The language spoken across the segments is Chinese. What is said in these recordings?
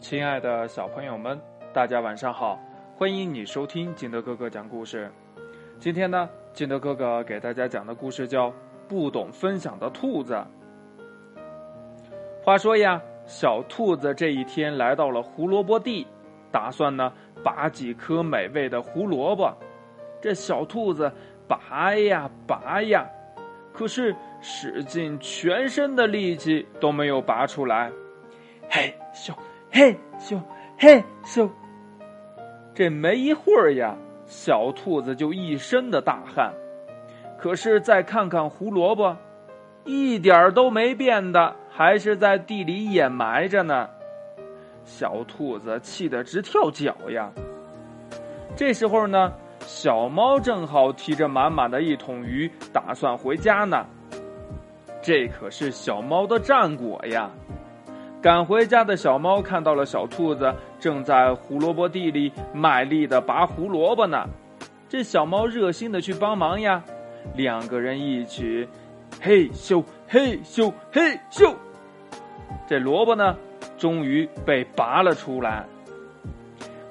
亲爱的小朋友们，大家晚上好！欢迎你收听金德哥哥讲故事。今天呢，金德哥哥给大家讲的故事叫《不懂分享的兔子》。话说呀，小兔子这一天来到了胡萝卜地，打算呢拔几颗美味的胡萝卜。这小兔子拔呀拔呀，可是使尽全身的力气都没有拔出来。嘿小，嘿咻，嘿咻。这没一会儿呀，小兔子就一身的大汗。可是再看看胡萝卜，一点都没变的，还是在地里掩埋着呢。小兔子气得直跳脚呀。这时候呢。小猫正好提着满满的一桶鱼，打算回家呢。这可是小猫的战果呀！赶回家的小猫看到了小兔子正在胡萝卜地里卖力的拔胡萝卜呢，这小猫热心的去帮忙呀。两个人一起，嘿咻嘿咻嘿咻，这萝卜呢，终于被拔了出来。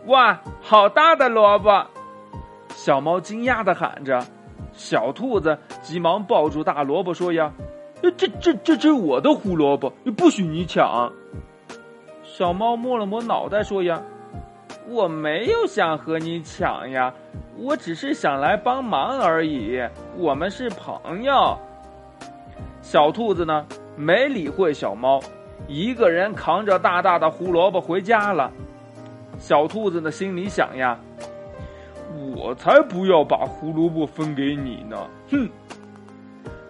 哇，好大的萝卜！小猫惊讶的喊着，小兔子急忙抱住大萝卜说：“呀，这这这这是我的胡萝卜，不许你抢。”小猫摸了摸脑袋说：“呀，我没有想和你抢呀，我只是想来帮忙而已，我们是朋友。”小兔子呢，没理会小猫，一个人扛着大大的胡萝卜回家了。小兔子的心里想呀。我才不要把胡萝卜分给你呢！哼！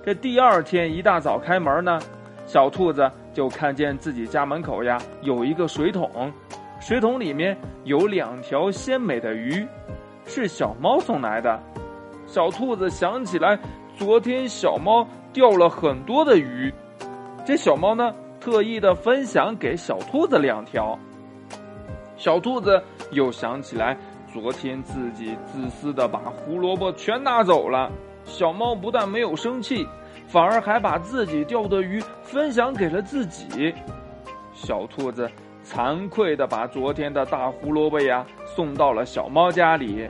这第二天一大早开门呢，小兔子就看见自己家门口呀有一个水桶，水桶里面有两条鲜美的鱼，是小猫送来的。小兔子想起来，昨天小猫钓了很多的鱼，这小猫呢特意的分享给小兔子两条。小兔子又想起来。昨天自己自私的把胡萝卜全拿走了，小猫不但没有生气，反而还把自己钓的鱼分享给了自己。小兔子惭愧的把昨天的大胡萝卜呀送到了小猫家里。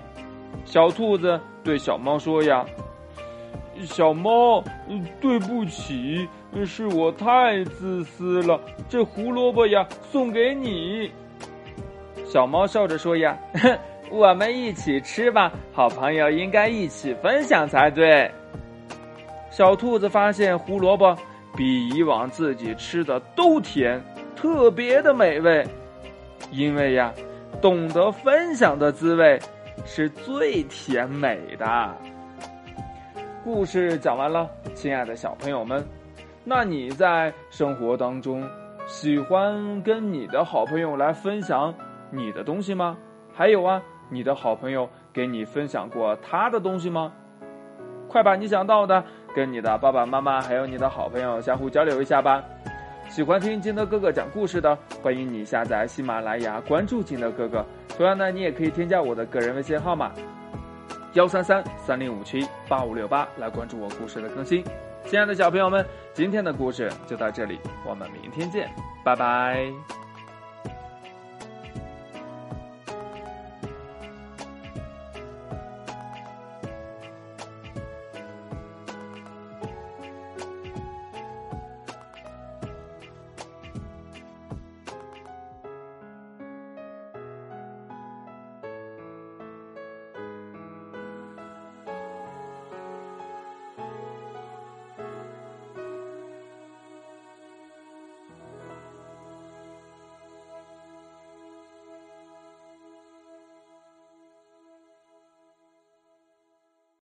小兔子对小猫说：“呀，小猫，对不起，是我太自私了。这胡萝卜呀送给你。”小猫笑着说：“呀。”我们一起吃吧，好朋友应该一起分享才对。小兔子发现胡萝卜比以往自己吃的都甜，特别的美味。因为呀，懂得分享的滋味是最甜美的。故事讲完了，亲爱的小朋友们，那你在生活当中喜欢跟你的好朋友来分享你的东西吗？还有啊。你的好朋友给你分享过他的东西吗？快把你想到的跟你的爸爸妈妈还有你的好朋友相互交流一下吧。喜欢听金德哥哥讲故事的，欢迎你下载喜马拉雅，关注金德哥哥。同样呢，你也可以添加我的个人微信号码幺三三三零五七八五六八来关注我故事的更新。亲爱的小朋友们，今天的故事就到这里，我们明天见，拜拜。